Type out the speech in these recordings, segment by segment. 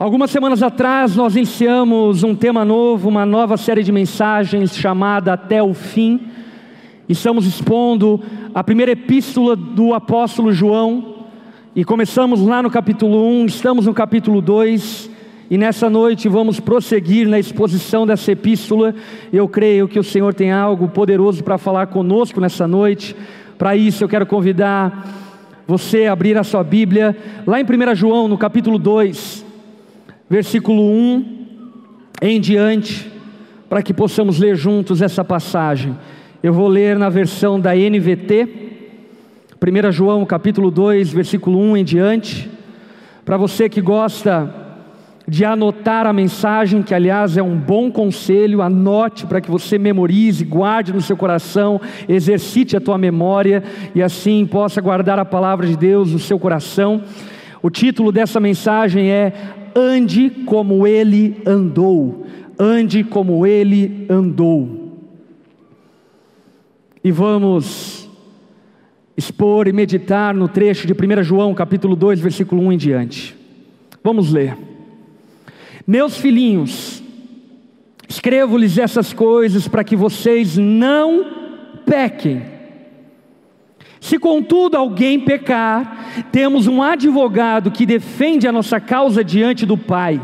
Algumas semanas atrás nós iniciamos um tema novo, uma nova série de mensagens chamada Até o Fim. Estamos expondo a primeira epístola do apóstolo João e começamos lá no capítulo 1, estamos no capítulo 2 e nessa noite vamos prosseguir na exposição dessa epístola. Eu creio que o Senhor tem algo poderoso para falar conosco nessa noite. Para isso eu quero convidar você a abrir a sua Bíblia lá em 1 João, no capítulo 2 versículo 1 em diante, para que possamos ler juntos essa passagem. Eu vou ler na versão da NVT, 1 João capítulo 2, versículo 1 em diante. Para você que gosta de anotar a mensagem, que aliás é um bom conselho, anote para que você memorize, guarde no seu coração, exercite a tua memória e assim possa guardar a palavra de Deus no seu coração. O título dessa mensagem é ande como ele andou, ande como ele andou. E vamos expor e meditar no trecho de 1 João, capítulo 2, versículo 1 em diante. Vamos ler. Meus filhinhos, escrevo-lhes essas coisas para que vocês não pequem. Se contudo alguém pecar, temos um advogado que defende a nossa causa diante do Pai,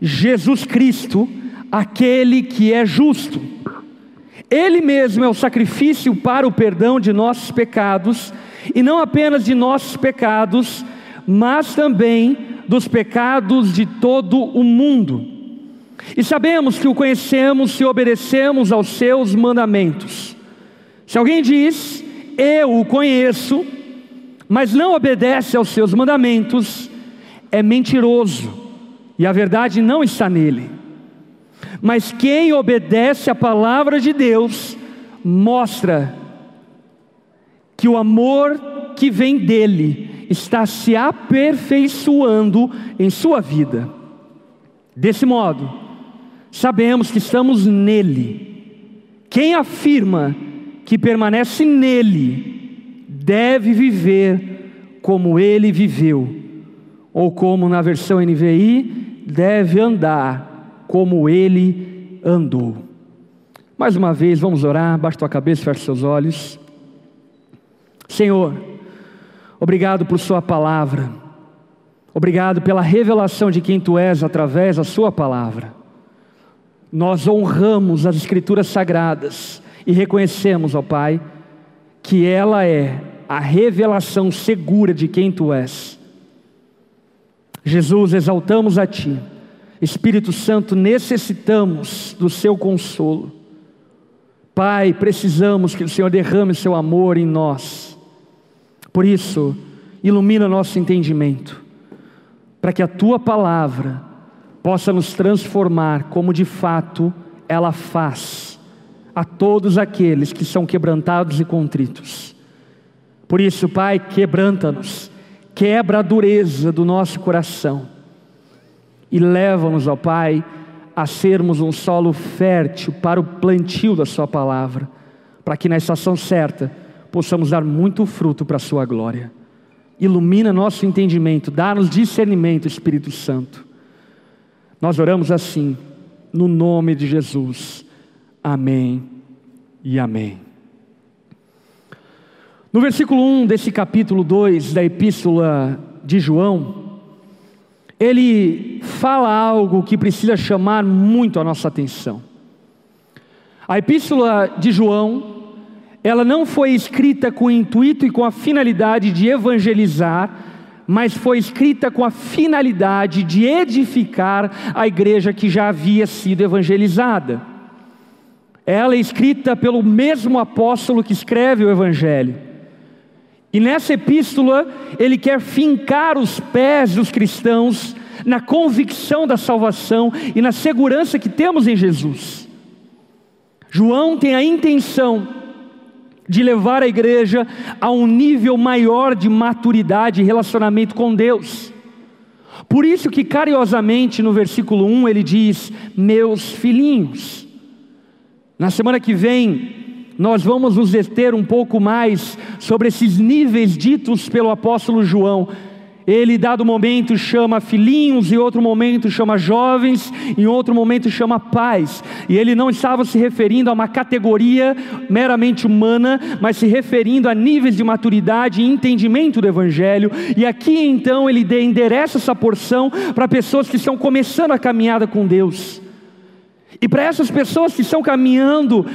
Jesus Cristo, aquele que é justo. Ele mesmo é o sacrifício para o perdão de nossos pecados, e não apenas de nossos pecados, mas também dos pecados de todo o mundo. E sabemos que o conhecemos se obedecemos aos seus mandamentos. Se alguém diz, eu o conheço, mas não obedece aos seus mandamentos, é mentiroso, e a verdade não está nele. Mas quem obedece à palavra de Deus, mostra que o amor que vem dele está se aperfeiçoando em sua vida. Desse modo, sabemos que estamos nele. Quem afirma que permanece nele deve viver como ele viveu, ou como na versão NVI, deve andar como ele andou. Mais uma vez, vamos orar, baixa tua cabeça, fecha seus olhos. Senhor, obrigado por Sua palavra, obrigado pela revelação de quem Tu és através da Sua palavra. Nós honramos as Escrituras sagradas e reconhecemos, ó Pai, que ela é a revelação segura de quem Tu és. Jesus, exaltamos a Ti. Espírito Santo, necessitamos do Seu consolo. Pai, precisamos que o Senhor derrame Seu amor em nós. Por isso, ilumina nosso entendimento, para que a Tua palavra possa nos transformar como de fato ela faz a todos aqueles que são quebrantados e contritos. Por isso, Pai, quebranta-nos, quebra a dureza do nosso coração e leva-nos, ó Pai, a sermos um solo fértil para o plantio da Sua palavra, para que na estação certa possamos dar muito fruto para a Sua glória. Ilumina nosso entendimento, dá-nos discernimento, Espírito Santo. Nós oramos assim, no nome de Jesus. Amém e amém. No versículo 1 desse capítulo 2 da epístola de João, ele fala algo que precisa chamar muito a nossa atenção. A epístola de João, ela não foi escrita com o intuito e com a finalidade de evangelizar, mas foi escrita com a finalidade de edificar a igreja que já havia sido evangelizada. Ela é escrita pelo mesmo apóstolo que escreve o Evangelho. E nessa epístola, ele quer fincar os pés dos cristãos na convicção da salvação e na segurança que temos em Jesus. João tem a intenção de levar a igreja a um nível maior de maturidade e relacionamento com Deus. Por isso que carinhosamente no versículo 1 ele diz: "Meus filhinhos". Na semana que vem, nós vamos nos deter um pouco mais sobre esses níveis ditos pelo apóstolo João. Ele, dado momento, chama filhinhos, em outro momento chama jovens, em outro momento chama pais. E ele não estava se referindo a uma categoria meramente humana, mas se referindo a níveis de maturidade e entendimento do Evangelho. E aqui então ele endereça essa porção para pessoas que estão começando a caminhada com Deus. E para essas pessoas que estão caminhando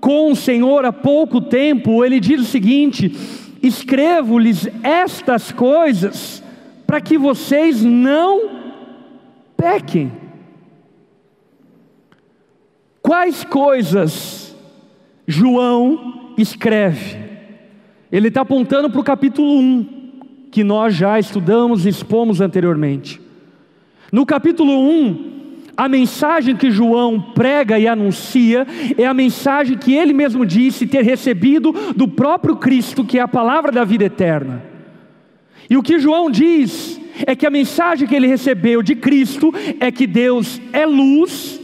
com o Senhor há pouco tempo, ele diz o seguinte: escrevo-lhes estas coisas para que vocês não pequem. Quais coisas João escreve? Ele está apontando para o capítulo 1, que nós já estudamos e expomos anteriormente. No capítulo 1, a mensagem que João prega e anuncia é a mensagem que ele mesmo disse ter recebido do próprio Cristo, que é a palavra da vida eterna. E o que João diz é que a mensagem que ele recebeu de Cristo é que Deus é luz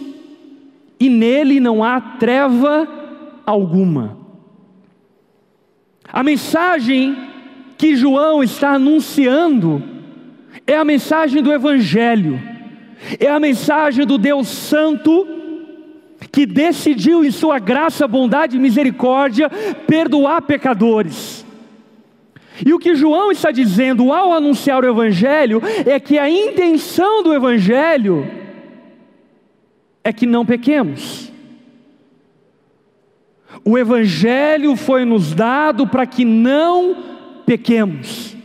e nele não há treva alguma. A mensagem que João está anunciando é a mensagem do Evangelho é a mensagem do Deus Santo que decidiu, em Sua graça, bondade e misericórdia, perdoar pecadores. E o que João está dizendo ao anunciar o Evangelho é que a intenção do Evangelho é que não pequemos. O Evangelho foi nos dado para que não pequemos.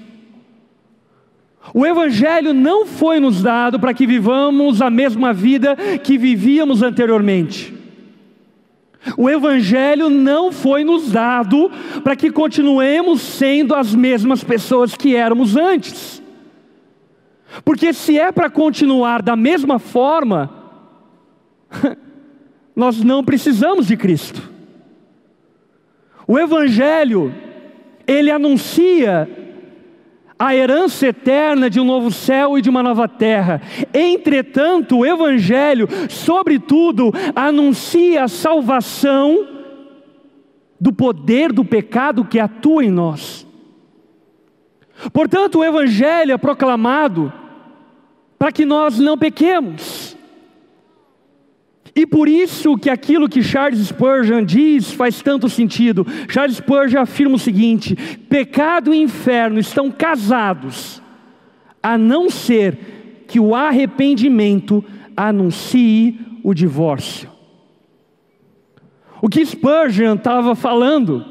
O Evangelho não foi nos dado para que vivamos a mesma vida que vivíamos anteriormente. O Evangelho não foi nos dado para que continuemos sendo as mesmas pessoas que éramos antes. Porque se é para continuar da mesma forma, nós não precisamos de Cristo. O Evangelho, ele anuncia a herança eterna de um novo céu e de uma nova terra. Entretanto, o Evangelho, sobretudo, anuncia a salvação do poder do pecado que atua em nós. Portanto, o Evangelho é proclamado para que nós não pequemos. E por isso que aquilo que Charles Spurgeon diz faz tanto sentido. Charles Spurgeon afirma o seguinte: pecado e inferno estão casados, a não ser que o arrependimento anuncie o divórcio. O que Spurgeon estava falando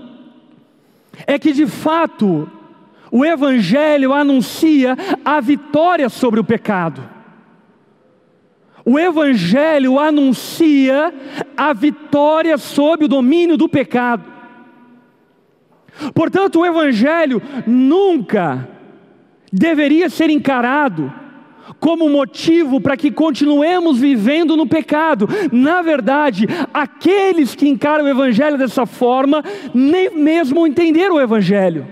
é que de fato o Evangelho anuncia a vitória sobre o pecado. O Evangelho anuncia a vitória sobre o domínio do pecado. Portanto, o Evangelho nunca deveria ser encarado como motivo para que continuemos vivendo no pecado. Na verdade, aqueles que encaram o Evangelho dessa forma, nem mesmo entenderam o Evangelho.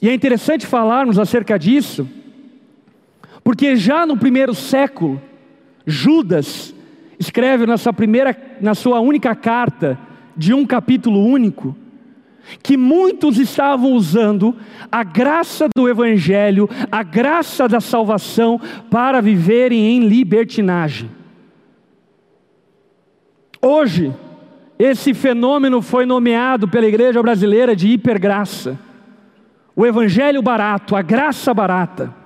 E é interessante falarmos acerca disso porque já no primeiro século, Judas escreve na sua primeira, na sua única carta, de um capítulo único, que muitos estavam usando a graça do Evangelho, a graça da salvação, para viverem em libertinagem. Hoje, esse fenômeno foi nomeado pela igreja brasileira de hipergraça. O Evangelho barato, a graça barata.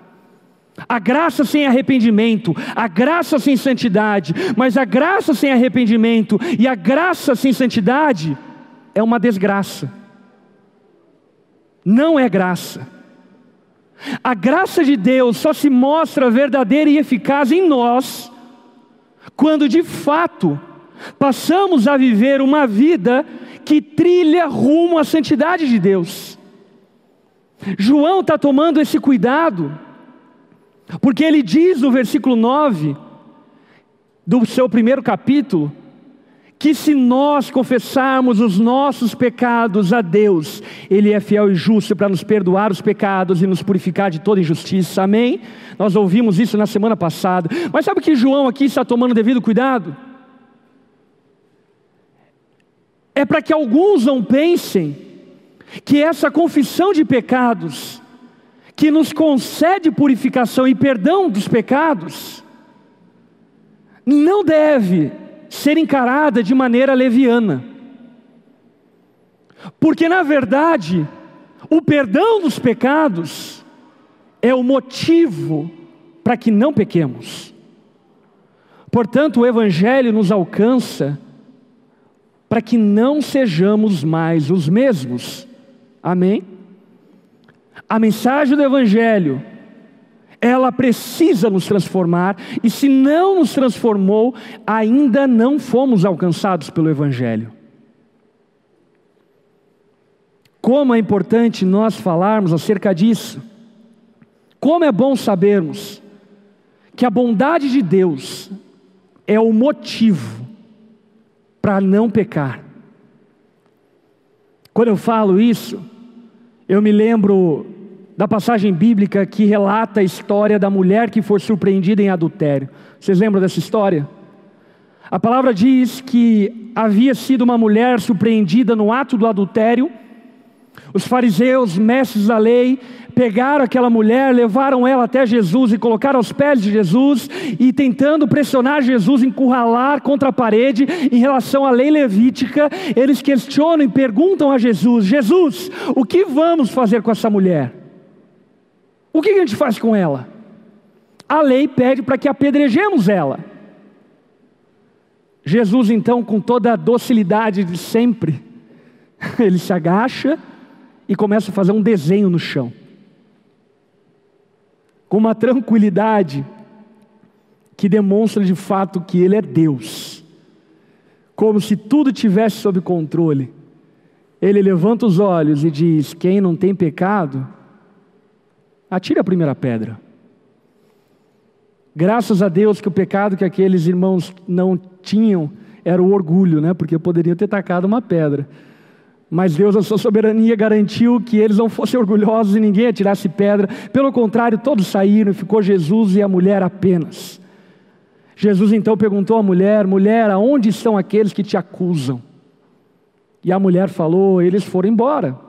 A graça sem arrependimento, a graça sem santidade, mas a graça sem arrependimento e a graça sem santidade é uma desgraça. Não é graça. A graça de Deus só se mostra verdadeira e eficaz em nós quando de fato passamos a viver uma vida que trilha rumo à santidade de Deus. João está tomando esse cuidado porque ele diz no versículo 9 do seu primeiro capítulo, que se nós confessarmos os nossos pecados a Deus, Ele é fiel e justo para nos perdoar os pecados e nos purificar de toda injustiça, amém? Nós ouvimos isso na semana passada, mas sabe que João aqui está tomando devido cuidado? É para que alguns não pensem que essa confissão de pecados que nos concede purificação e perdão dos pecados, não deve ser encarada de maneira leviana. Porque, na verdade, o perdão dos pecados é o motivo para que não pequemos. Portanto, o Evangelho nos alcança para que não sejamos mais os mesmos. Amém? A mensagem do Evangelho, ela precisa nos transformar, e se não nos transformou, ainda não fomos alcançados pelo Evangelho. Como é importante nós falarmos acerca disso, como é bom sabermos que a bondade de Deus é o motivo para não pecar. Quando eu falo isso, eu me lembro da passagem bíblica que relata a história da mulher que foi surpreendida em adultério. Vocês lembram dessa história? A palavra diz que havia sido uma mulher surpreendida no ato do adultério. Os fariseus, mestres da lei, pegaram aquela mulher, levaram ela até Jesus e colocaram aos pés de Jesus e tentando pressionar Jesus, encurralar contra a parede em relação à lei levítica, eles questionam e perguntam a Jesus: Jesus, o que vamos fazer com essa mulher? O que a gente faz com ela? A lei pede para que apedrejemos ela. Jesus, então, com toda a docilidade de sempre, ele se agacha e começa a fazer um desenho no chão com uma tranquilidade que demonstra de fato que Ele é Deus, como se tudo tivesse sob controle. Ele levanta os olhos e diz: Quem não tem pecado, atire a primeira pedra. Graças a Deus que o pecado que aqueles irmãos não tinham era o orgulho, né? Porque poderiam ter tacado uma pedra. Mas Deus, a sua soberania, garantiu que eles não fossem orgulhosos e ninguém atirasse pedra. Pelo contrário, todos saíram e ficou Jesus e a mulher apenas. Jesus então perguntou à mulher: Mulher, aonde estão aqueles que te acusam? E a mulher falou: Eles foram embora.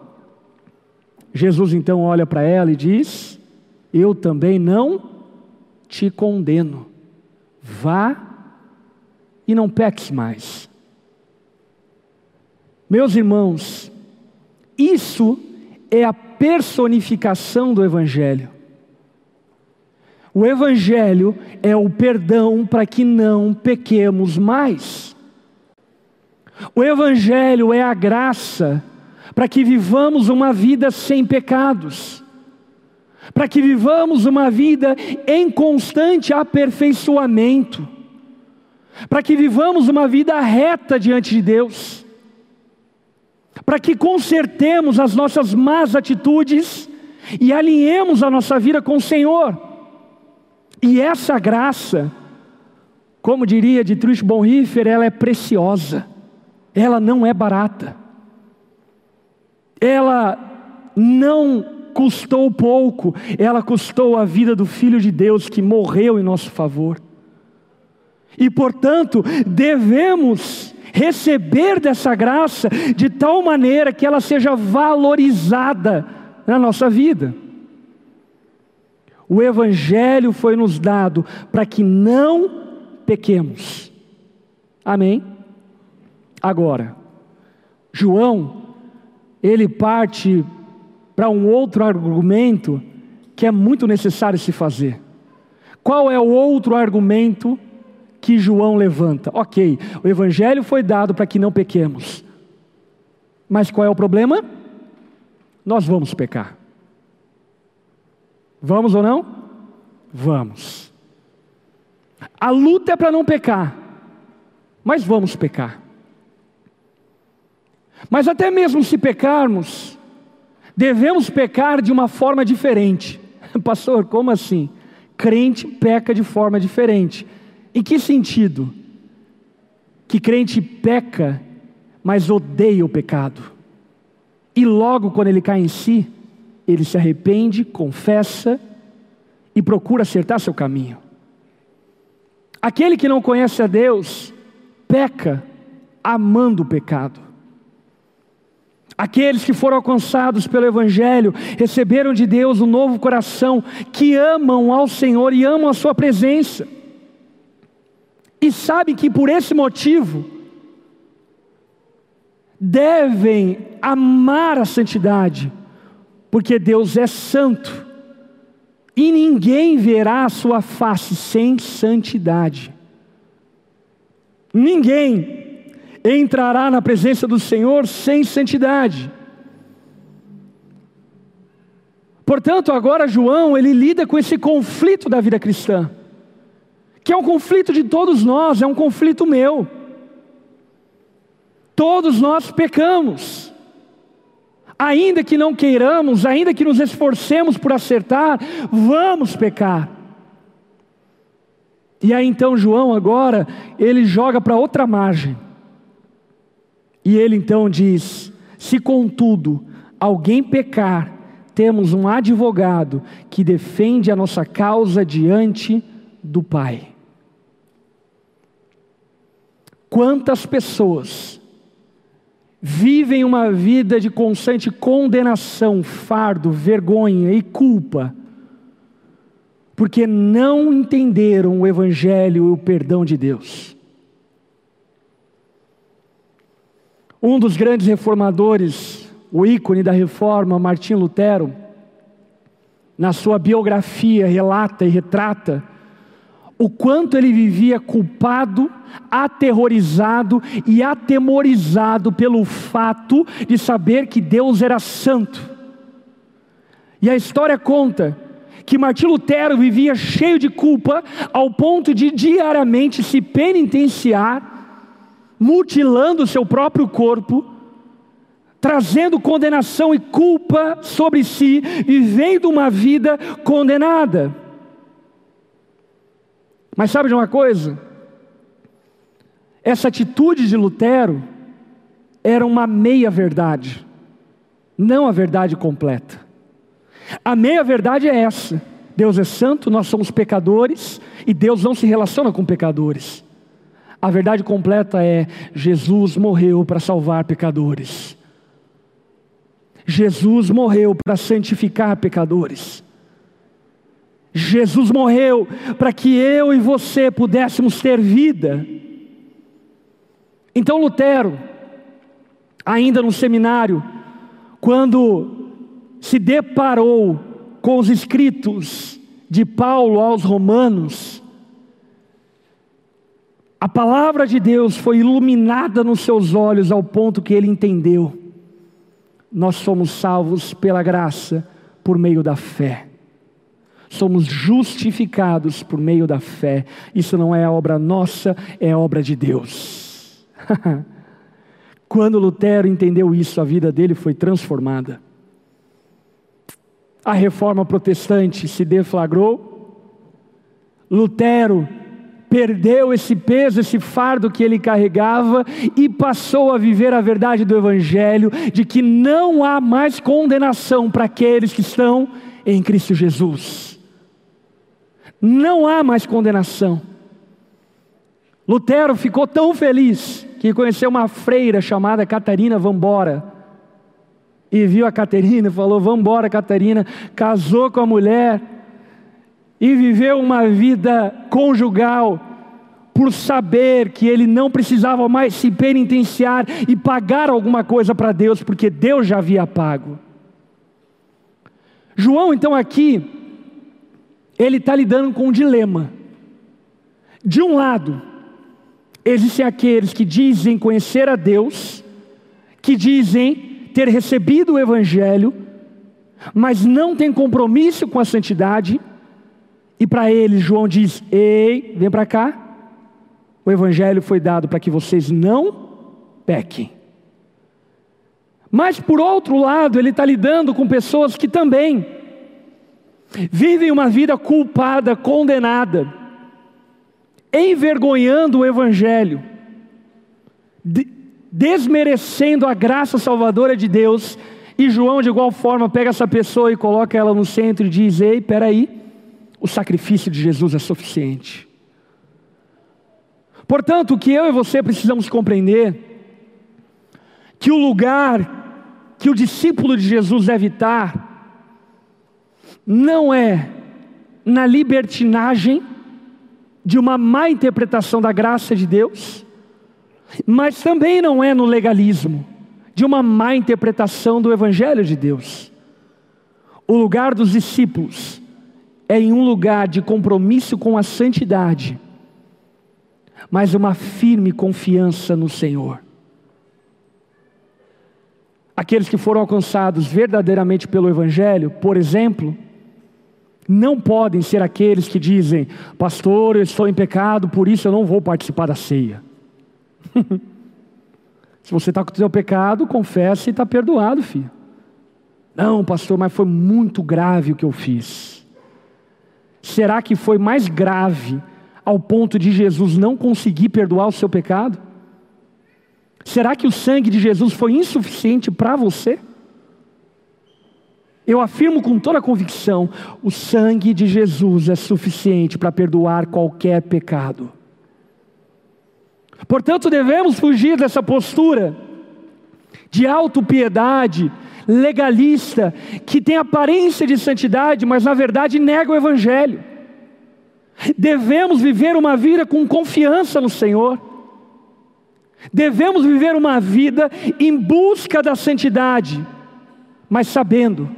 Jesus então olha para ela e diz: Eu também não te condeno. Vá e não peques mais. Meus irmãos, isso é a personificação do Evangelho. O Evangelho é o perdão para que não pequemos mais. O Evangelho é a graça para que vivamos uma vida sem pecados, para que vivamos uma vida em constante aperfeiçoamento, para que vivamos uma vida reta diante de Deus. Para que consertemos as nossas más atitudes e alinhemos a nossa vida com o Senhor. E essa graça, como diria Dietrich Bonhoeffer, ela é preciosa, ela não é barata, ela não custou pouco, ela custou a vida do Filho de Deus que morreu em nosso favor. E portanto, devemos receber dessa graça de tal maneira que ela seja valorizada na nossa vida. O Evangelho foi nos dado para que não pequemos. Amém? Agora, João, ele parte para um outro argumento que é muito necessário se fazer. Qual é o outro argumento que João levanta. Ok, o Evangelho foi dado para que não pequemos. Mas qual é o problema? Nós vamos pecar. Vamos ou não? Vamos. A luta é para não pecar, mas vamos pecar. Mas até mesmo se pecarmos, devemos pecar de uma forma diferente. Pastor, como assim? Crente peca de forma diferente. Em que sentido? Que crente peca, mas odeia o pecado. E logo quando ele cai em si, ele se arrepende, confessa e procura acertar seu caminho. Aquele que não conhece a Deus, peca amando o pecado. Aqueles que foram alcançados pelo Evangelho receberam de Deus um novo coração, que amam ao Senhor e amam a Sua presença. E sabem que por esse motivo devem amar a santidade, porque Deus é santo e ninguém verá a Sua face sem santidade. Ninguém entrará na presença do Senhor sem santidade. Portanto, agora João, ele lida com esse conflito da vida cristã, que é um conflito de todos nós, é um conflito meu. Todos nós pecamos. Ainda que não queiramos, ainda que nos esforcemos por acertar, vamos pecar. E aí então João agora, ele joga para outra margem. E ele então diz: Se contudo alguém pecar, temos um advogado que defende a nossa causa diante do Pai. Quantas pessoas vivem uma vida de constante condenação, fardo, vergonha e culpa, porque não entenderam o Evangelho e o perdão de Deus. Um dos grandes reformadores, o ícone da reforma, Martim Lutero, na sua biografia relata e retrata o quanto ele vivia culpado, aterrorizado e atemorizado pelo fato de saber que Deus era santo. E a história conta que Martim Lutero vivia cheio de culpa, ao ponto de diariamente se penitenciar mutilando o seu próprio corpo, trazendo condenação e culpa sobre si, vivendo uma vida condenada. Mas sabe de uma coisa? Essa atitude de Lutero era uma meia-verdade, não a verdade completa. A meia-verdade é essa: Deus é santo, nós somos pecadores e Deus não se relaciona com pecadores. A verdade completa é: Jesus morreu para salvar pecadores. Jesus morreu para santificar pecadores. Jesus morreu para que eu e você pudéssemos ter vida. Então Lutero, ainda no seminário, quando se deparou com os escritos de Paulo aos Romanos, a palavra de Deus foi iluminada nos seus olhos ao ponto que ele entendeu. Nós somos salvos pela graça por meio da fé. Somos justificados por meio da fé. Isso não é obra nossa, é obra de Deus. Quando Lutero entendeu isso, a vida dele foi transformada. A reforma protestante se deflagrou. Lutero perdeu esse peso, esse fardo que ele carregava e passou a viver a verdade do Evangelho de que não há mais condenação para aqueles que estão em Cristo Jesus. Não há mais condenação. Lutero ficou tão feliz que conheceu uma freira chamada Catarina Vambora. E viu a Catarina falou: Vambora, Catarina. Casou com a mulher e viveu uma vida conjugal por saber que ele não precisava mais se penitenciar e pagar alguma coisa para Deus, porque Deus já havia pago. João, então, aqui, ele está lidando com um dilema. De um lado, existem aqueles que dizem conhecer a Deus, que dizem ter recebido o Evangelho, mas não têm compromisso com a santidade, e para eles, João diz: Ei, vem para cá. O Evangelho foi dado para que vocês não pequem. Mas, por outro lado, ele está lidando com pessoas que também vivem uma vida culpada, condenada, envergonhando o Evangelho, desmerecendo a graça salvadora de Deus. E João, de igual forma, pega essa pessoa e coloca ela no centro e diz: Ei, peraí o sacrifício de Jesus é suficiente. Portanto, o que eu e você precisamos compreender que o lugar que o discípulo de Jesus deve estar não é na libertinagem de uma má interpretação da graça de Deus, mas também não é no legalismo de uma má interpretação do Evangelho de Deus. O lugar dos discípulos é em um lugar de compromisso com a santidade, mas uma firme confiança no Senhor. Aqueles que foram alcançados verdadeiramente pelo Evangelho, por exemplo, não podem ser aqueles que dizem, pastor, eu estou em pecado, por isso eu não vou participar da ceia. Se você está com o seu pecado, confesse e está perdoado, filho. Não, pastor, mas foi muito grave o que eu fiz. Será que foi mais grave ao ponto de Jesus não conseguir perdoar o seu pecado? Será que o sangue de Jesus foi insuficiente para você? Eu afirmo com toda convicção: o sangue de Jesus é suficiente para perdoar qualquer pecado. Portanto, devemos fugir dessa postura de autopiedade, legalista, que tem aparência de santidade, mas na verdade nega o Evangelho. Devemos viver uma vida com confiança no Senhor. Devemos viver uma vida em busca da santidade, mas sabendo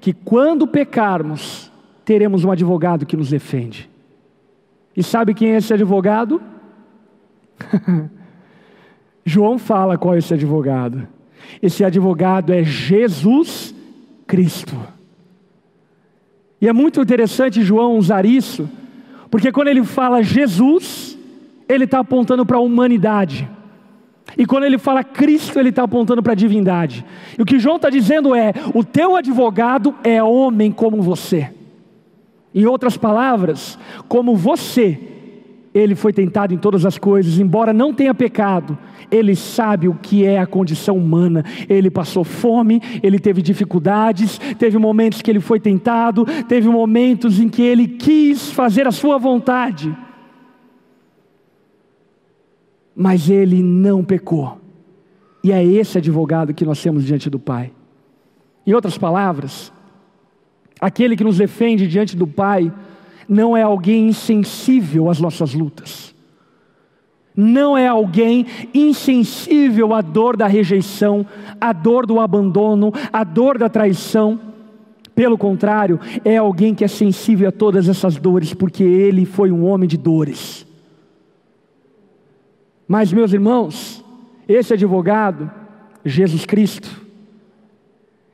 que quando pecarmos, teremos um advogado que nos defende. E sabe quem é esse advogado? João fala qual é esse advogado. Esse advogado é Jesus Cristo. E é muito interessante João usar isso, porque quando ele fala Jesus, ele está apontando para a humanidade. E quando ele fala Cristo, ele está apontando para a divindade. E o que João está dizendo é: o teu advogado é homem como você. Em outras palavras, como você, ele foi tentado em todas as coisas, embora não tenha pecado, ele sabe o que é a condição humana. Ele passou fome, ele teve dificuldades, teve momentos que ele foi tentado, teve momentos em que ele quis fazer a sua vontade mas ele não pecou. E é esse advogado que nós temos diante do Pai. Em outras palavras, aquele que nos defende diante do Pai não é alguém insensível às nossas lutas. Não é alguém insensível à dor da rejeição, à dor do abandono, à dor da traição. Pelo contrário, é alguém que é sensível a todas essas dores, porque ele foi um homem de dores. Mas, meus irmãos, esse advogado, Jesus Cristo,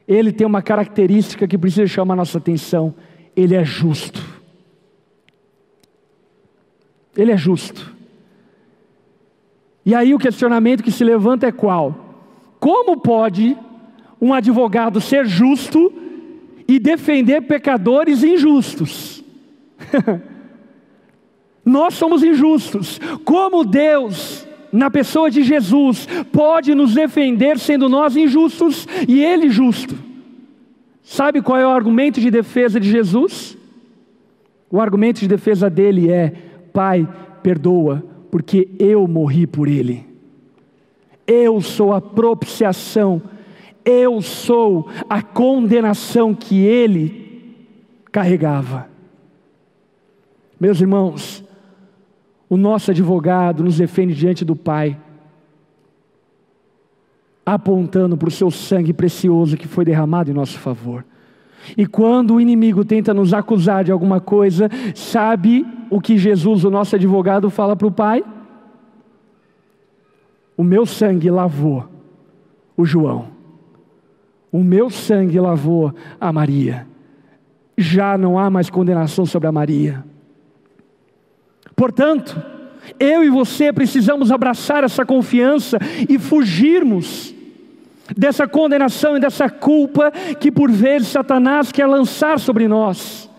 ele tem uma característica que precisa chamar nossa atenção: ele é justo. Ele é justo. E aí o questionamento que se levanta é qual? Como pode um advogado ser justo e defender pecadores injustos? Nós somos injustos. Como Deus, na pessoa de Jesus, pode nos defender sendo nós injustos e Ele justo? Sabe qual é o argumento de defesa de Jesus? O argumento de defesa dele é: Pai, perdoa, porque eu morri por ele. Eu sou a propiciação, eu sou a condenação que ele carregava. Meus irmãos, o nosso advogado nos defende diante do Pai, apontando para o seu sangue precioso que foi derramado em nosso favor. E quando o inimigo tenta nos acusar de alguma coisa, sabe o que Jesus, o nosso advogado, fala para o Pai? O meu sangue lavou o João, o meu sangue lavou a Maria. Já não há mais condenação sobre a Maria. Portanto, eu e você precisamos abraçar essa confiança e fugirmos dessa condenação e dessa culpa que por vezes Satanás quer lançar sobre nós.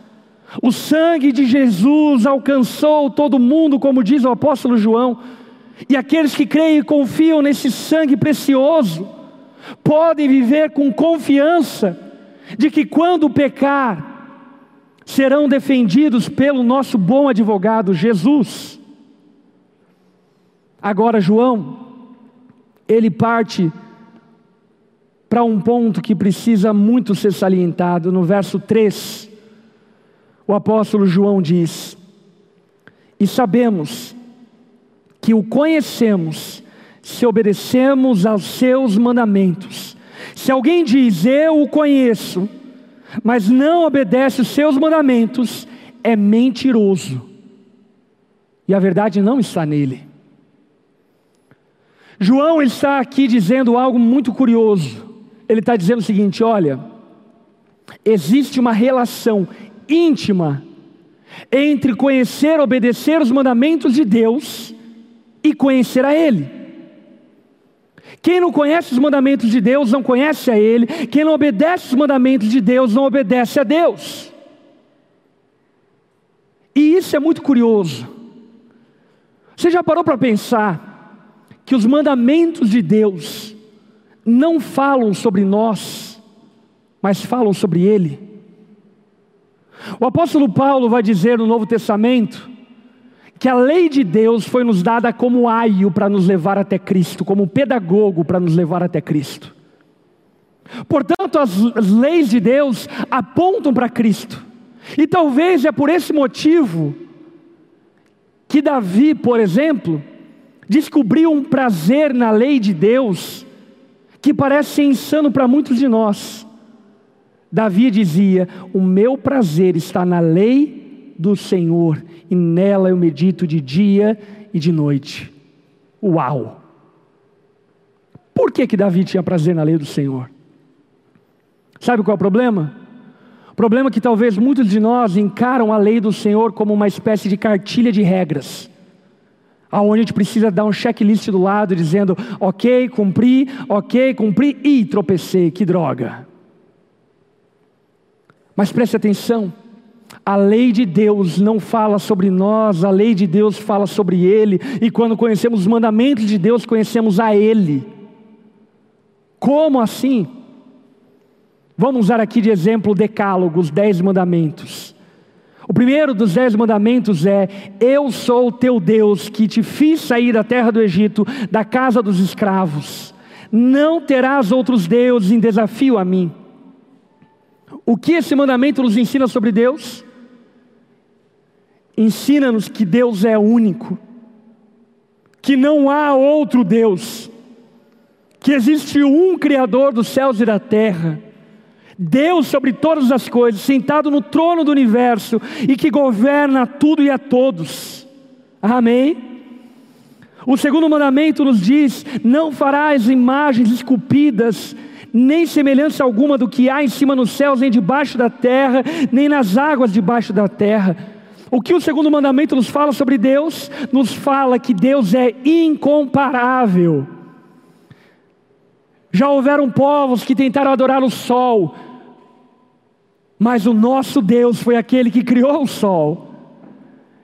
O sangue de Jesus alcançou todo mundo, como diz o apóstolo João, e aqueles que creem e confiam nesse sangue precioso podem viver com confiança de que quando pecar, serão defendidos pelo nosso bom advogado Jesus. Agora, João, ele parte para um ponto que precisa muito ser salientado. No verso 3, o apóstolo João diz: E sabemos que o conhecemos se obedecemos aos seus mandamentos. Se alguém diz, Eu o conheço, mas não obedece os seus mandamentos, é mentiroso. E a verdade não está nele. João está aqui dizendo algo muito curioso. Ele está dizendo o seguinte: olha, existe uma relação íntima entre conhecer, obedecer os mandamentos de Deus e conhecer a Ele. Quem não conhece os mandamentos de Deus não conhece a Ele, quem não obedece os mandamentos de Deus não obedece a Deus. E isso é muito curioso. Você já parou para pensar que os mandamentos de Deus não falam sobre nós, mas falam sobre Ele? O apóstolo Paulo vai dizer no Novo Testamento que a lei de Deus foi nos dada como aio para nos levar até Cristo, como pedagogo para nos levar até Cristo. Portanto, as, as leis de Deus apontam para Cristo. E talvez é por esse motivo que Davi, por exemplo, descobriu um prazer na lei de Deus que parece insano para muitos de nós. Davi dizia: O meu prazer está na lei do Senhor, e nela eu medito de dia e de noite. Uau! Por que, que Davi tinha prazer na lei do Senhor? Sabe qual é o problema? O problema é que talvez muitos de nós encaram a lei do Senhor como uma espécie de cartilha de regras, aonde a gente precisa dar um checklist do lado dizendo, ok, cumpri, ok, cumpri, e tropecei, que droga. Mas preste atenção, a lei de Deus não fala sobre nós, a lei de Deus fala sobre Ele, e quando conhecemos os mandamentos de Deus, conhecemos a Ele. Como assim? Vamos usar aqui de exemplo o Decálogo, os Dez Mandamentos. O primeiro dos Dez Mandamentos é: Eu sou o teu Deus que te fiz sair da terra do Egito, da casa dos escravos. Não terás outros deuses em desafio a mim. O que esse mandamento nos ensina sobre Deus? Ensina-nos que Deus é único, que não há outro Deus, que existe um Criador dos céus e da terra, Deus sobre todas as coisas, sentado no trono do universo e que governa tudo e a todos. Amém? O segundo mandamento nos diz: Não farás imagens esculpidas nem semelhança alguma do que há em cima nos céus, nem debaixo da terra, nem nas águas debaixo da terra. O que o segundo mandamento nos fala sobre Deus? Nos fala que Deus é incomparável. Já houveram povos que tentaram adorar o sol, mas o nosso Deus foi aquele que criou o sol.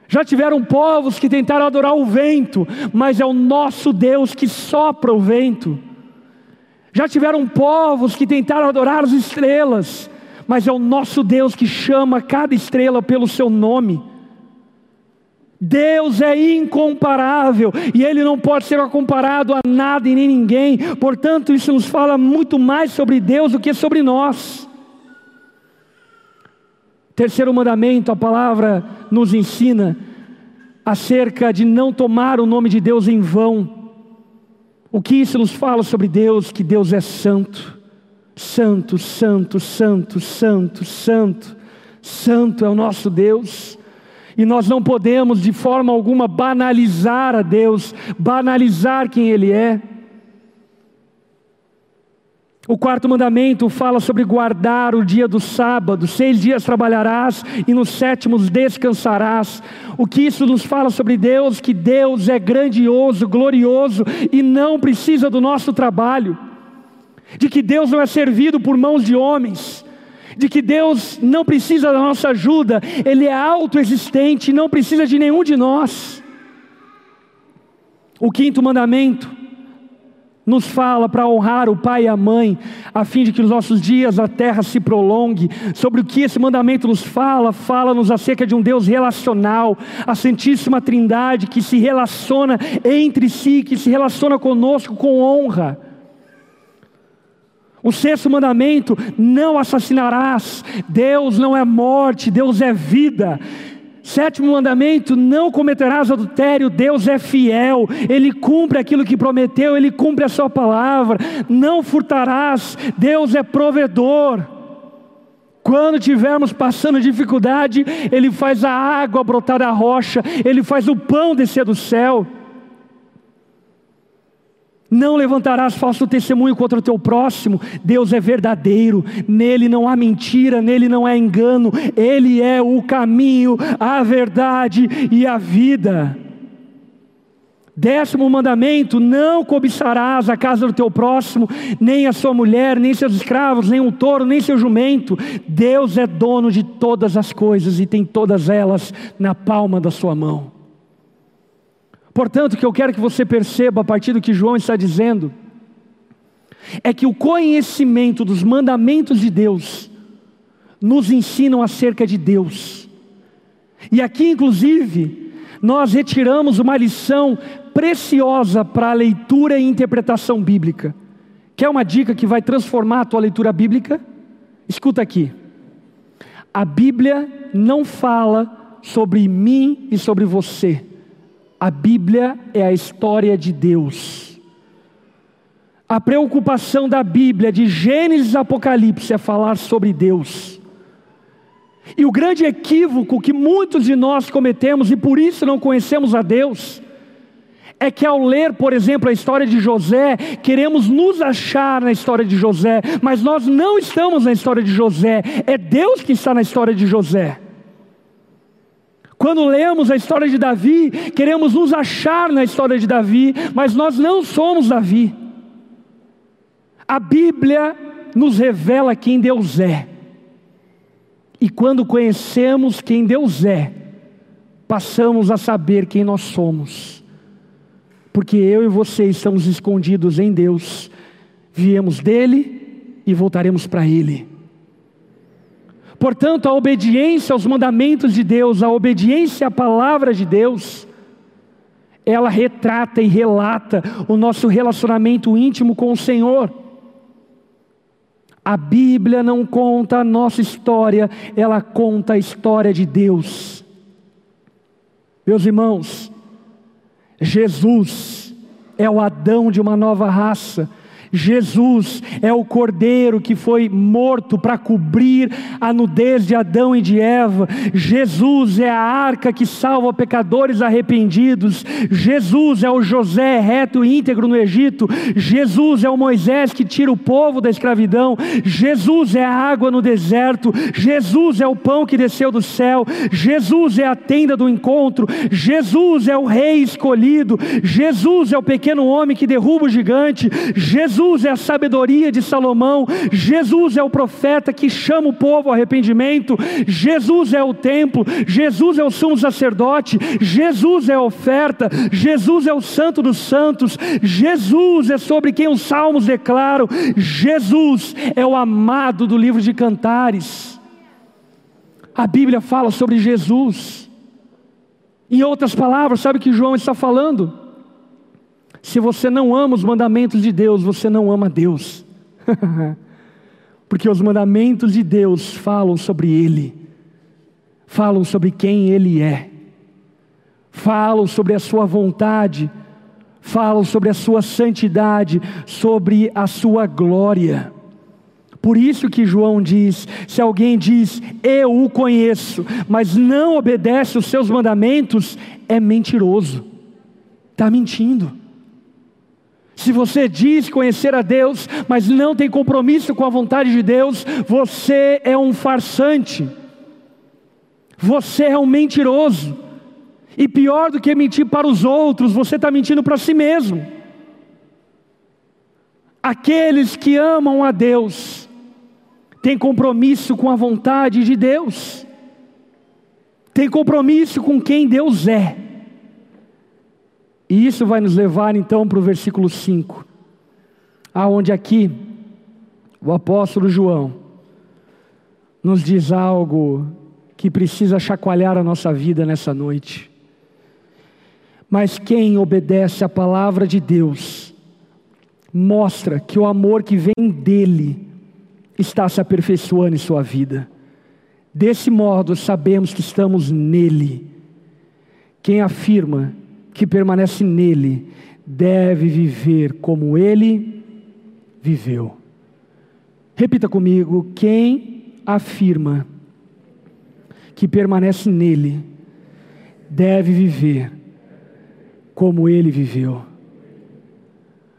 Já tiveram povos que tentaram adorar o vento, mas é o nosso Deus que sopra o vento. Já tiveram povos que tentaram adorar as estrelas, mas é o nosso Deus que chama cada estrela pelo seu nome. Deus é incomparável e Ele não pode ser comparado a nada e nem ninguém, portanto, isso nos fala muito mais sobre Deus do que sobre nós. Terceiro mandamento, a palavra nos ensina acerca de não tomar o nome de Deus em vão. O que isso nos fala sobre Deus? Que Deus é santo, santo, santo, santo, santo, santo, santo é o nosso Deus. E nós não podemos de forma alguma banalizar a Deus, banalizar quem Ele é. O quarto mandamento fala sobre guardar o dia do sábado, seis dias trabalharás e nos sétimos descansarás. O que isso nos fala sobre Deus? Que Deus é grandioso, glorioso e não precisa do nosso trabalho, de que Deus não é servido por mãos de homens, de que Deus não precisa da nossa ajuda, Ele é autoexistente, não precisa de nenhum de nós. O quinto mandamento nos fala para honrar o pai e a mãe, a fim de que os nossos dias a terra se prolongue. Sobre o que esse mandamento nos fala, fala-nos acerca de um Deus relacional, a Santíssima Trindade que se relaciona entre si, que se relaciona conosco com honra. O sexto mandamento: não assassinarás. Deus não é morte, Deus é vida. Sétimo mandamento: não cometerás adultério. Deus é fiel, Ele cumpre aquilo que prometeu, Ele cumpre a Sua palavra. Não furtarás, Deus é provedor. Quando tivermos passando dificuldade, Ele faz a água brotar da rocha, Ele faz o pão descer do céu. Não levantarás falso testemunho contra o teu próximo. Deus é verdadeiro, nele não há mentira, nele não há engano. Ele é o caminho, a verdade e a vida. Décimo mandamento: não cobiçarás a casa do teu próximo, nem a sua mulher, nem seus escravos, nem um touro, nem seu jumento. Deus é dono de todas as coisas e tem todas elas na palma da sua mão. Portanto, o que eu quero que você perceba a partir do que João está dizendo é que o conhecimento dos mandamentos de Deus nos ensinam acerca de Deus. E aqui, inclusive, nós retiramos uma lição preciosa para a leitura e interpretação bíblica. Quer uma dica que vai transformar a tua leitura bíblica? Escuta aqui. A Bíblia não fala sobre mim e sobre você. A Bíblia é a história de Deus. A preocupação da Bíblia, de Gênesis a Apocalipse, é falar sobre Deus. E o grande equívoco que muitos de nós cometemos e por isso não conhecemos a Deus, é que ao ler, por exemplo, a história de José, queremos nos achar na história de José, mas nós não estamos na história de José, é Deus que está na história de José. Quando lemos a história de Davi, queremos nos achar na história de Davi, mas nós não somos Davi. A Bíblia nos revela quem Deus é. E quando conhecemos quem Deus é, passamos a saber quem nós somos. Porque eu e você estamos escondidos em Deus, viemos dele e voltaremos para ele. Portanto, a obediência aos mandamentos de Deus, a obediência à palavra de Deus, ela retrata e relata o nosso relacionamento íntimo com o Senhor. A Bíblia não conta a nossa história, ela conta a história de Deus. Meus irmãos, Jesus é o Adão de uma nova raça Jesus é o cordeiro que foi morto para cobrir a nudez de Adão e de Eva. Jesus é a arca que salva pecadores arrependidos. Jesus é o José reto e íntegro no Egito. Jesus é o Moisés que tira o povo da escravidão. Jesus é a água no deserto. Jesus é o pão que desceu do céu. Jesus é a tenda do encontro. Jesus é o rei escolhido. Jesus é o pequeno homem que derruba o gigante. Jesus Jesus é a sabedoria de Salomão, Jesus é o profeta que chama o povo ao arrependimento, Jesus é o templo, Jesus é o sumo sacerdote, Jesus é a oferta, Jesus é o santo dos santos, Jesus é sobre quem os salmos declaram, Jesus é o amado do livro de cantares. A Bíblia fala sobre Jesus. Em outras palavras, sabe o que João está falando? Se você não ama os mandamentos de Deus, você não ama Deus. Porque os mandamentos de Deus falam sobre Ele, falam sobre quem Ele é, falam sobre a Sua vontade, falam sobre a Sua santidade, sobre a Sua glória. Por isso que João diz: se alguém diz, eu o conheço, mas não obedece os seus mandamentos, é mentiroso, está mentindo. Se você diz conhecer a Deus, mas não tem compromisso com a vontade de Deus, você é um farsante, você é um mentiroso, e pior do que mentir para os outros, você está mentindo para si mesmo. Aqueles que amam a Deus, têm compromisso com a vontade de Deus, têm compromisso com quem Deus é. E isso vai nos levar então para o versículo 5, aonde aqui o apóstolo João nos diz algo que precisa chacoalhar a nossa vida nessa noite. Mas quem obedece à palavra de Deus mostra que o amor que vem dele está se aperfeiçoando em sua vida. Desse modo, sabemos que estamos nele. Quem afirma que permanece nele deve viver como ele viveu. Repita comigo: quem afirma que permanece nele deve viver como ele viveu.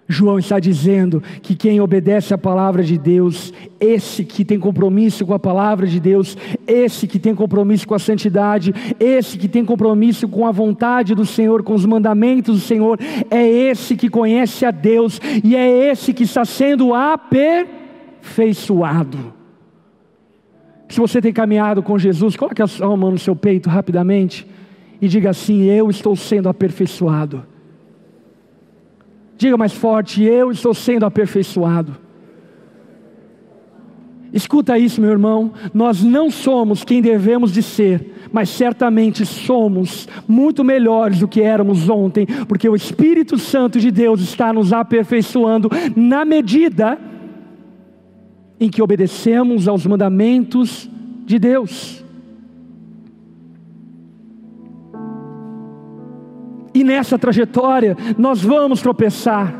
João está dizendo que quem obedece à palavra de Deus, esse que tem compromisso com a palavra de Deus, esse que tem compromisso com a santidade, esse que tem compromisso com a vontade do Senhor, com os mandamentos do Senhor, é esse que conhece a Deus e é esse que está sendo aperfeiçoado. Se você tem caminhado com Jesus, coloque a sua mão no seu peito rapidamente e diga assim: Eu estou sendo aperfeiçoado. Diga mais forte: Eu estou sendo aperfeiçoado. Escuta isso, meu irmão. Nós não somos quem devemos de ser, mas certamente somos muito melhores do que éramos ontem, porque o Espírito Santo de Deus está nos aperfeiçoando na medida em que obedecemos aos mandamentos de Deus. E nessa trajetória nós vamos tropeçar.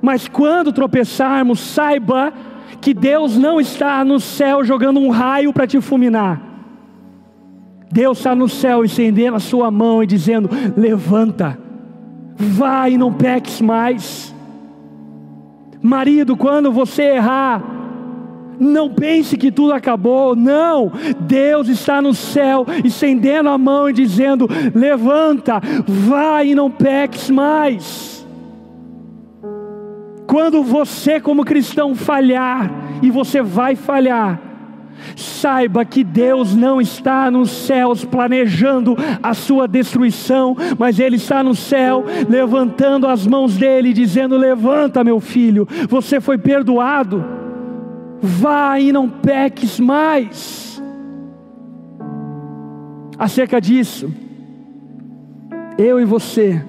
Mas quando tropeçarmos, saiba que Deus não está no céu jogando um raio para te fulminar. Deus está no céu estendendo a sua mão e dizendo: levanta, vai e não peques mais. Marido, quando você errar, não pense que tudo acabou, não. Deus está no céu, estendendo a mão e dizendo: levanta, vai e não peques mais. Quando você, como cristão, falhar, e você vai falhar, Saiba que Deus não está nos céus planejando a sua destruição, mas Ele está no céu levantando as mãos dele, dizendo: Levanta, meu filho, você foi perdoado vá e não peques mais. Acerca disso, eu e você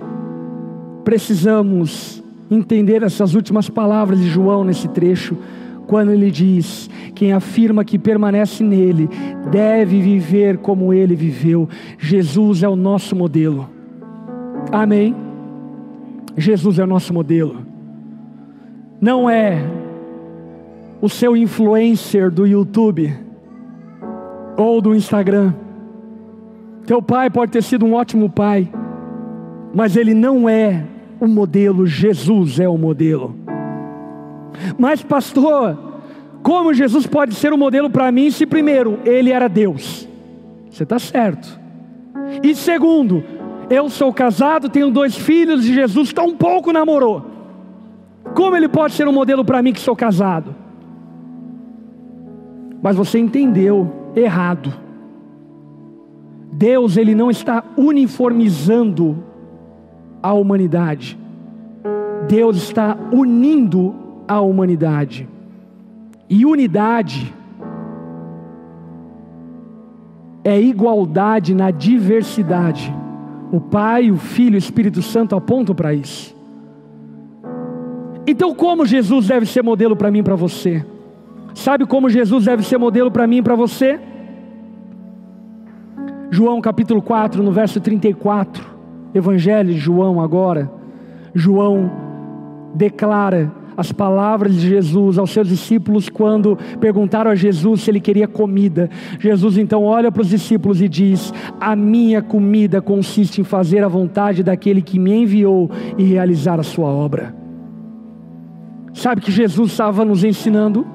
precisamos entender essas últimas palavras de João nesse trecho, quando ele diz: Quem afirma que permanece nele deve viver como ele viveu. Jesus é o nosso modelo. Amém? Jesus é o nosso modelo. Não é o seu influencer do YouTube ou do Instagram. Teu pai pode ter sido um ótimo pai, mas ele não é o modelo, Jesus é o modelo. Mas, pastor, como Jesus pode ser um modelo para mim se, primeiro, ele era Deus? Você está certo. E segundo, eu sou casado, tenho dois filhos e Jesus tão pouco namorou. Como ele pode ser um modelo para mim que sou casado? Mas você entendeu errado. Deus ele não está uniformizando a humanidade. Deus está unindo a humanidade. E unidade é igualdade na diversidade. O Pai, o Filho e o Espírito Santo apontam para isso. Então, como Jesus deve ser modelo para mim e para você? Sabe como Jesus deve ser modelo para mim e para você? João capítulo 4, no verso 34, Evangelho de João agora. João declara as palavras de Jesus aos seus discípulos quando perguntaram a Jesus se ele queria comida. Jesus então olha para os discípulos e diz: A minha comida consiste em fazer a vontade daquele que me enviou e realizar a sua obra. Sabe que Jesus estava nos ensinando?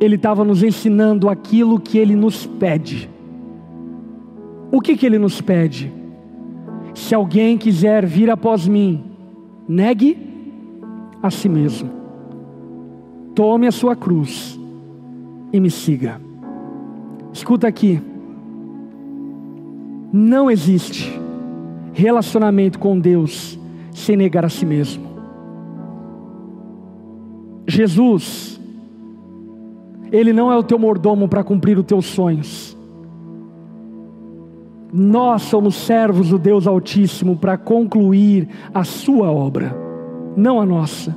Ele estava nos ensinando aquilo que Ele nos pede. O que, que Ele nos pede? Se alguém quiser vir após mim, negue a si mesmo, tome a sua cruz e me siga. Escuta aqui, não existe relacionamento com Deus sem negar a si mesmo. Jesus ele não é o teu mordomo para cumprir os teus sonhos. Nós somos servos do Deus Altíssimo para concluir a sua obra. não a nossa.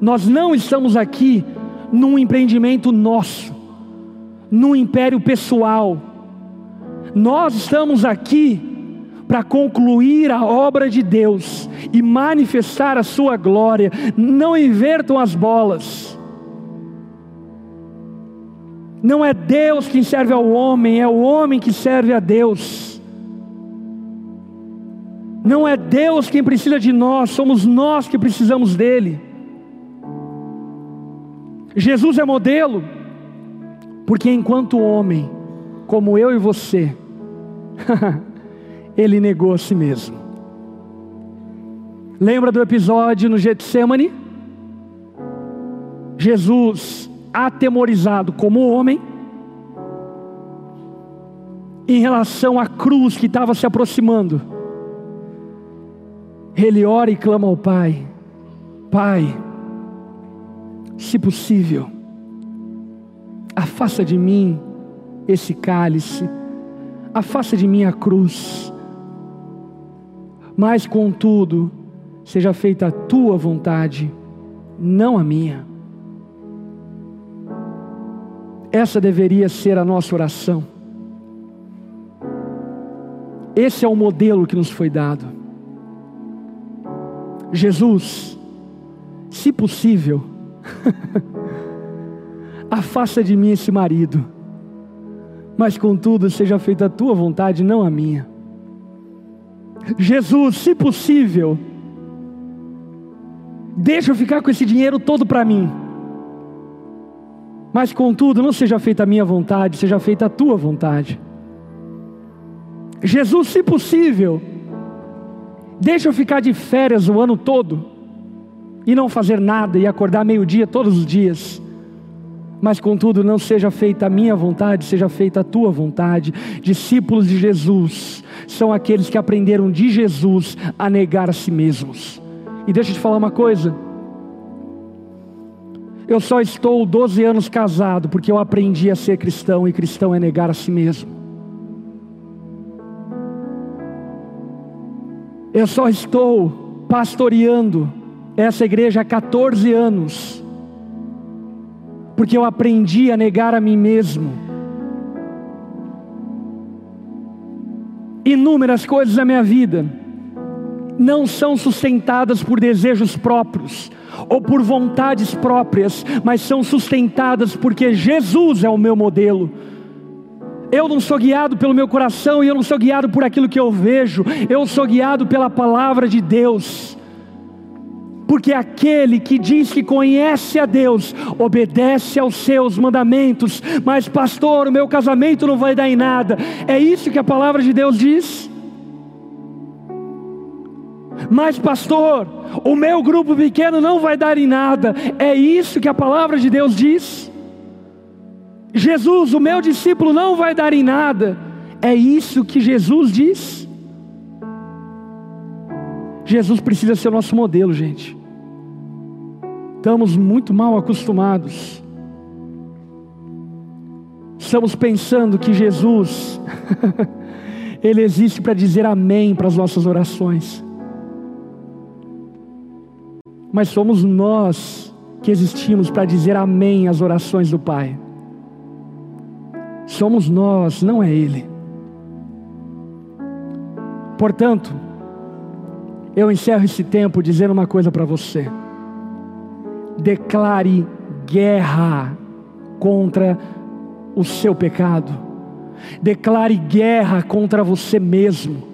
Nós não estamos aqui num empreendimento nosso, num império pessoal. Nós estamos aqui para concluir a obra de Deus e manifestar a sua glória. Não invertam as bolas. Não é Deus quem serve ao homem, é o homem que serve a Deus. Não é Deus quem precisa de nós, somos nós que precisamos dele. Jesus é modelo, porque enquanto homem, como eu e você, ele negou a si mesmo. Lembra do episódio no Getsemane? Jesus, atemorizado como homem, em relação à cruz que estava se aproximando, ele ora e clama ao Pai: Pai, se possível, afasta de mim esse cálice, afasta de mim a cruz, mas contudo, seja feita a tua vontade, não a minha. Essa deveria ser a nossa oração. Esse é o modelo que nos foi dado. Jesus, se possível, afasta de mim esse marido, mas contudo seja feita a tua vontade, não a minha. Jesus, se possível, deixa eu ficar com esse dinheiro todo para mim. Mas contudo, não seja feita a minha vontade, seja feita a tua vontade. Jesus, se possível, deixa eu ficar de férias o ano todo e não fazer nada e acordar meio-dia todos os dias. Mas contudo, não seja feita a minha vontade, seja feita a tua vontade. Discípulos de Jesus são aqueles que aprenderam de Jesus a negar a si mesmos. E deixa eu te falar uma coisa. Eu só estou 12 anos casado porque eu aprendi a ser cristão e cristão é negar a si mesmo. Eu só estou pastoreando essa igreja há 14 anos porque eu aprendi a negar a mim mesmo. Inúmeras coisas da minha vida não são sustentadas por desejos próprios ou por vontades próprias, mas são sustentadas porque Jesus é o meu modelo. Eu não sou guiado pelo meu coração e eu não sou guiado por aquilo que eu vejo, eu sou guiado pela palavra de Deus porque aquele que diz que conhece a Deus obedece aos seus mandamentos. Mas, pastor, o meu casamento não vai dar em nada. É isso que a palavra de Deus diz? Mas, pastor, o meu grupo pequeno não vai dar em nada. É isso que a palavra de Deus diz? Jesus, o meu discípulo não vai dar em nada. É isso que Jesus diz? Jesus precisa ser o nosso modelo, gente. Estamos muito mal acostumados. Estamos pensando que Jesus, Ele existe para dizer amém para as nossas orações. Mas somos nós que existimos para dizer amém às orações do Pai. Somos nós, não é Ele. Portanto, eu encerro esse tempo dizendo uma coisa para você. Declare guerra contra o seu pecado. Declare guerra contra você mesmo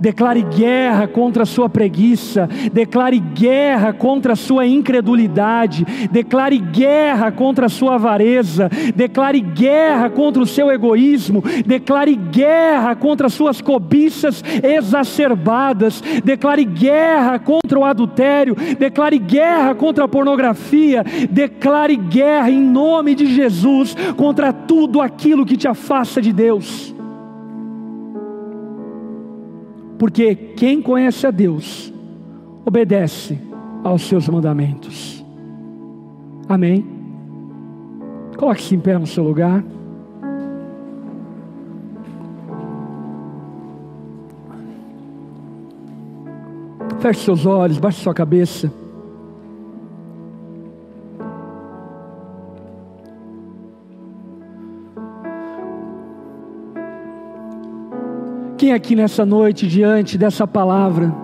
declare guerra contra a sua preguiça, declare guerra contra a sua incredulidade, declare guerra contra a sua avareza, declare guerra contra o seu egoísmo, declare guerra contra as suas cobiças exacerbadas, declare guerra contra o adultério, declare guerra contra a pornografia, declare guerra em nome de Jesus contra tudo aquilo que te afasta de Deus. Porque quem conhece a Deus, obedece aos seus mandamentos. Amém? Coloque-se em pé no seu lugar. Feche seus olhos, baixe sua cabeça. Quem aqui nessa noite, diante dessa palavra,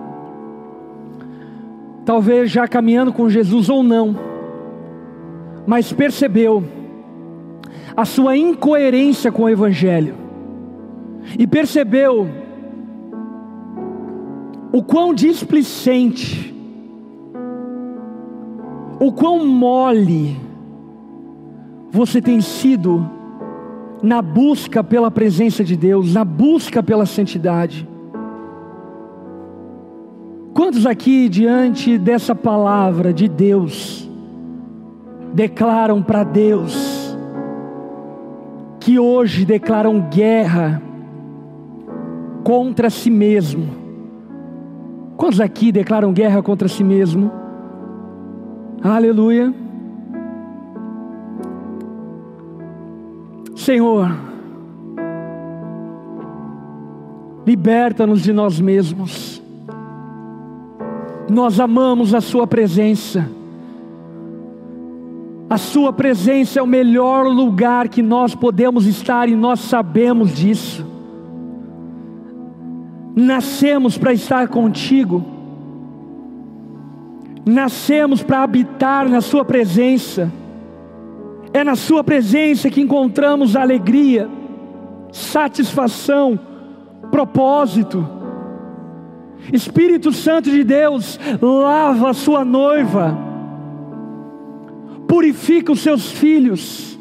talvez já caminhando com Jesus ou não, mas percebeu a sua incoerência com o Evangelho, e percebeu o quão displicente, o quão mole você tem sido na busca pela presença de Deus, na busca pela santidade. Quantos aqui, diante dessa palavra de Deus, declaram para Deus, que hoje declaram guerra contra si mesmo? Quantos aqui declaram guerra contra si mesmo? Aleluia. Senhor, liberta-nos de nós mesmos. Nós amamos a Sua presença. A Sua presença é o melhor lugar que nós podemos estar e nós sabemos disso. Nascemos para estar contigo, nascemos para habitar na Sua presença. É na Sua presença que encontramos alegria, satisfação, propósito. Espírito Santo de Deus, lava a Sua noiva, purifica os seus filhos,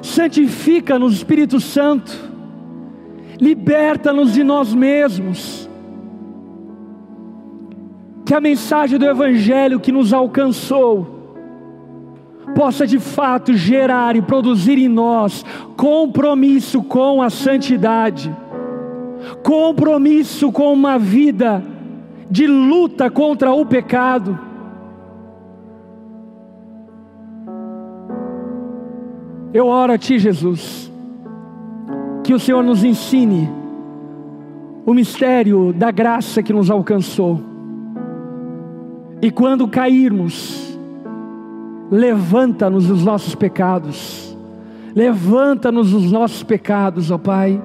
santifica-nos, Espírito Santo, liberta-nos de nós mesmos. Que a mensagem do Evangelho que nos alcançou, possa de fato gerar e produzir em nós compromisso com a santidade, compromisso com uma vida de luta contra o pecado. Eu oro a Ti, Jesus, que o Senhor nos ensine o mistério da graça que nos alcançou, e quando cairmos, Levanta-nos dos nossos pecados, levanta-nos dos nossos pecados, ó Pai,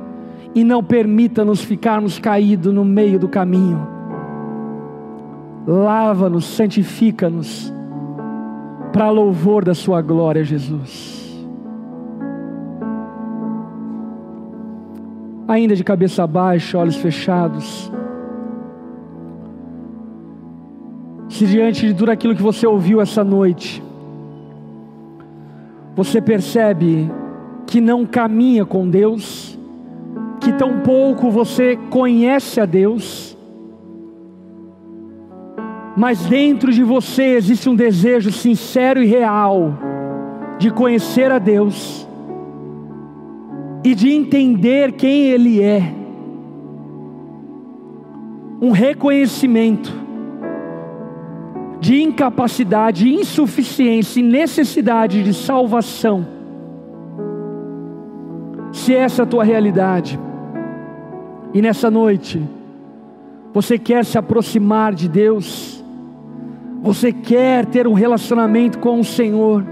e não permita-nos ficarmos caídos no meio do caminho. Lava-nos, santifica-nos, para louvor da Sua glória, Jesus. Ainda de cabeça baixa, olhos fechados. Se diante de tudo aquilo que você ouviu essa noite, você percebe que não caminha com Deus, que tão pouco você conhece a Deus, mas dentro de você existe um desejo sincero e real de conhecer a Deus e de entender quem Ele é, um reconhecimento de incapacidade, insuficiência e necessidade de salvação, se essa é a tua realidade, e nessa noite, você quer se aproximar de Deus, você quer ter um relacionamento com o Senhor,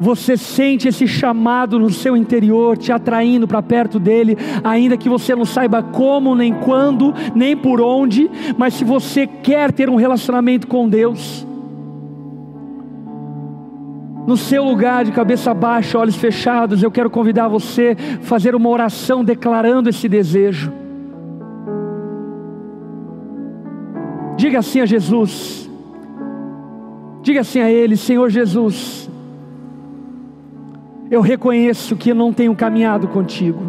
você sente esse chamado no seu interior, te atraindo para perto dele, ainda que você não saiba como, nem quando, nem por onde, mas se você quer ter um relacionamento com Deus, no seu lugar de cabeça baixa, olhos fechados, eu quero convidar você a fazer uma oração declarando esse desejo. Diga assim a Jesus, diga assim a Ele: Senhor Jesus, eu reconheço que não tenho caminhado contigo,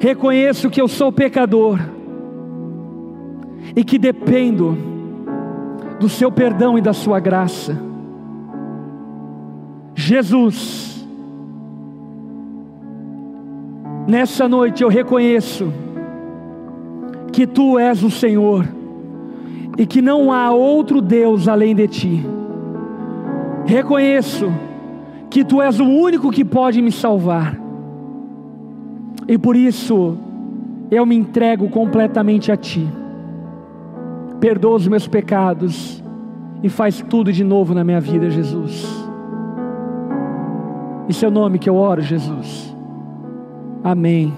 reconheço que eu sou pecador e que dependo do seu perdão e da sua graça. Jesus, nessa noite eu reconheço que tu és o Senhor e que não há outro Deus além de ti. Reconheço que tu és o único que pode me salvar. E por isso eu me entrego completamente a ti. Perdoa os meus pecados e faz tudo de novo na minha vida, Jesus. Em seu nome que eu oro, Jesus. Amém.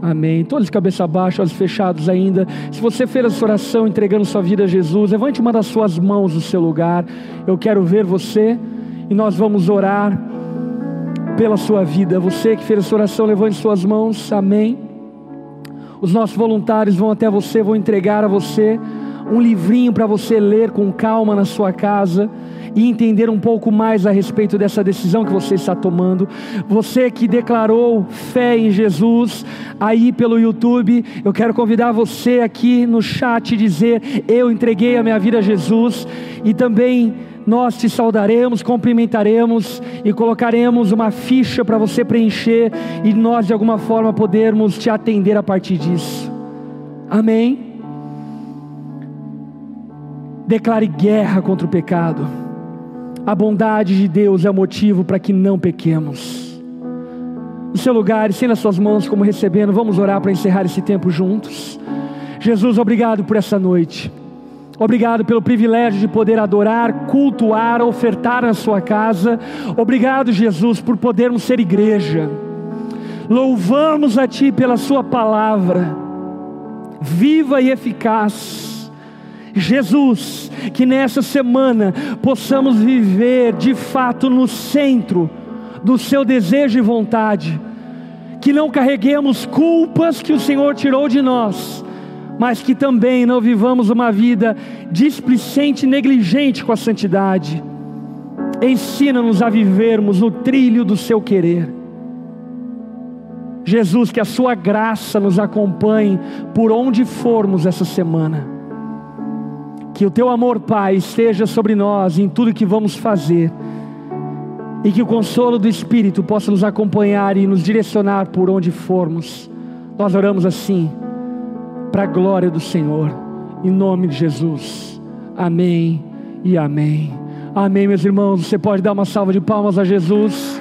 Amém. Todos de cabeça baixa, olhos fechados ainda. Se você fez essa oração entregando sua vida a Jesus, levante uma das suas mãos no seu lugar. Eu quero ver você e nós vamos orar pela sua vida. Você que fez essa oração, levante suas mãos. Amém. Os nossos voluntários vão até você, vão entregar a você um livrinho para você ler com calma na sua casa e entender um pouco mais a respeito dessa decisão que você está tomando. Você que declarou fé em Jesus aí pelo YouTube, eu quero convidar você aqui no chat dizer: Eu entreguei a minha vida a Jesus e também nós te saudaremos, cumprimentaremos e colocaremos uma ficha para você preencher e nós de alguma forma podermos te atender a partir disso. Amém. Declare guerra contra o pecado. A bondade de Deus é o motivo para que não pequemos. No seu lugar, e nas suas mãos, como recebendo, vamos orar para encerrar esse tempo juntos. Jesus, obrigado por essa noite. Obrigado pelo privilégio de poder adorar, cultuar, ofertar na sua casa. Obrigado, Jesus, por podermos ser igreja. Louvamos a Ti pela Sua palavra, viva e eficaz Jesus, que nessa semana possamos viver de fato no centro do seu desejo e vontade, que não carreguemos culpas que o Senhor tirou de nós, mas que também não vivamos uma vida displicente e negligente com a santidade. Ensina-nos a vivermos no trilho do seu querer. Jesus, que a sua graça nos acompanhe por onde formos essa semana que o teu amor, Pai, esteja sobre nós em tudo que vamos fazer. E que o consolo do Espírito possa nos acompanhar e nos direcionar por onde formos. Nós oramos assim, para a glória do Senhor, em nome de Jesus. Amém e amém. Amém, meus irmãos. Você pode dar uma salva de palmas a Jesus.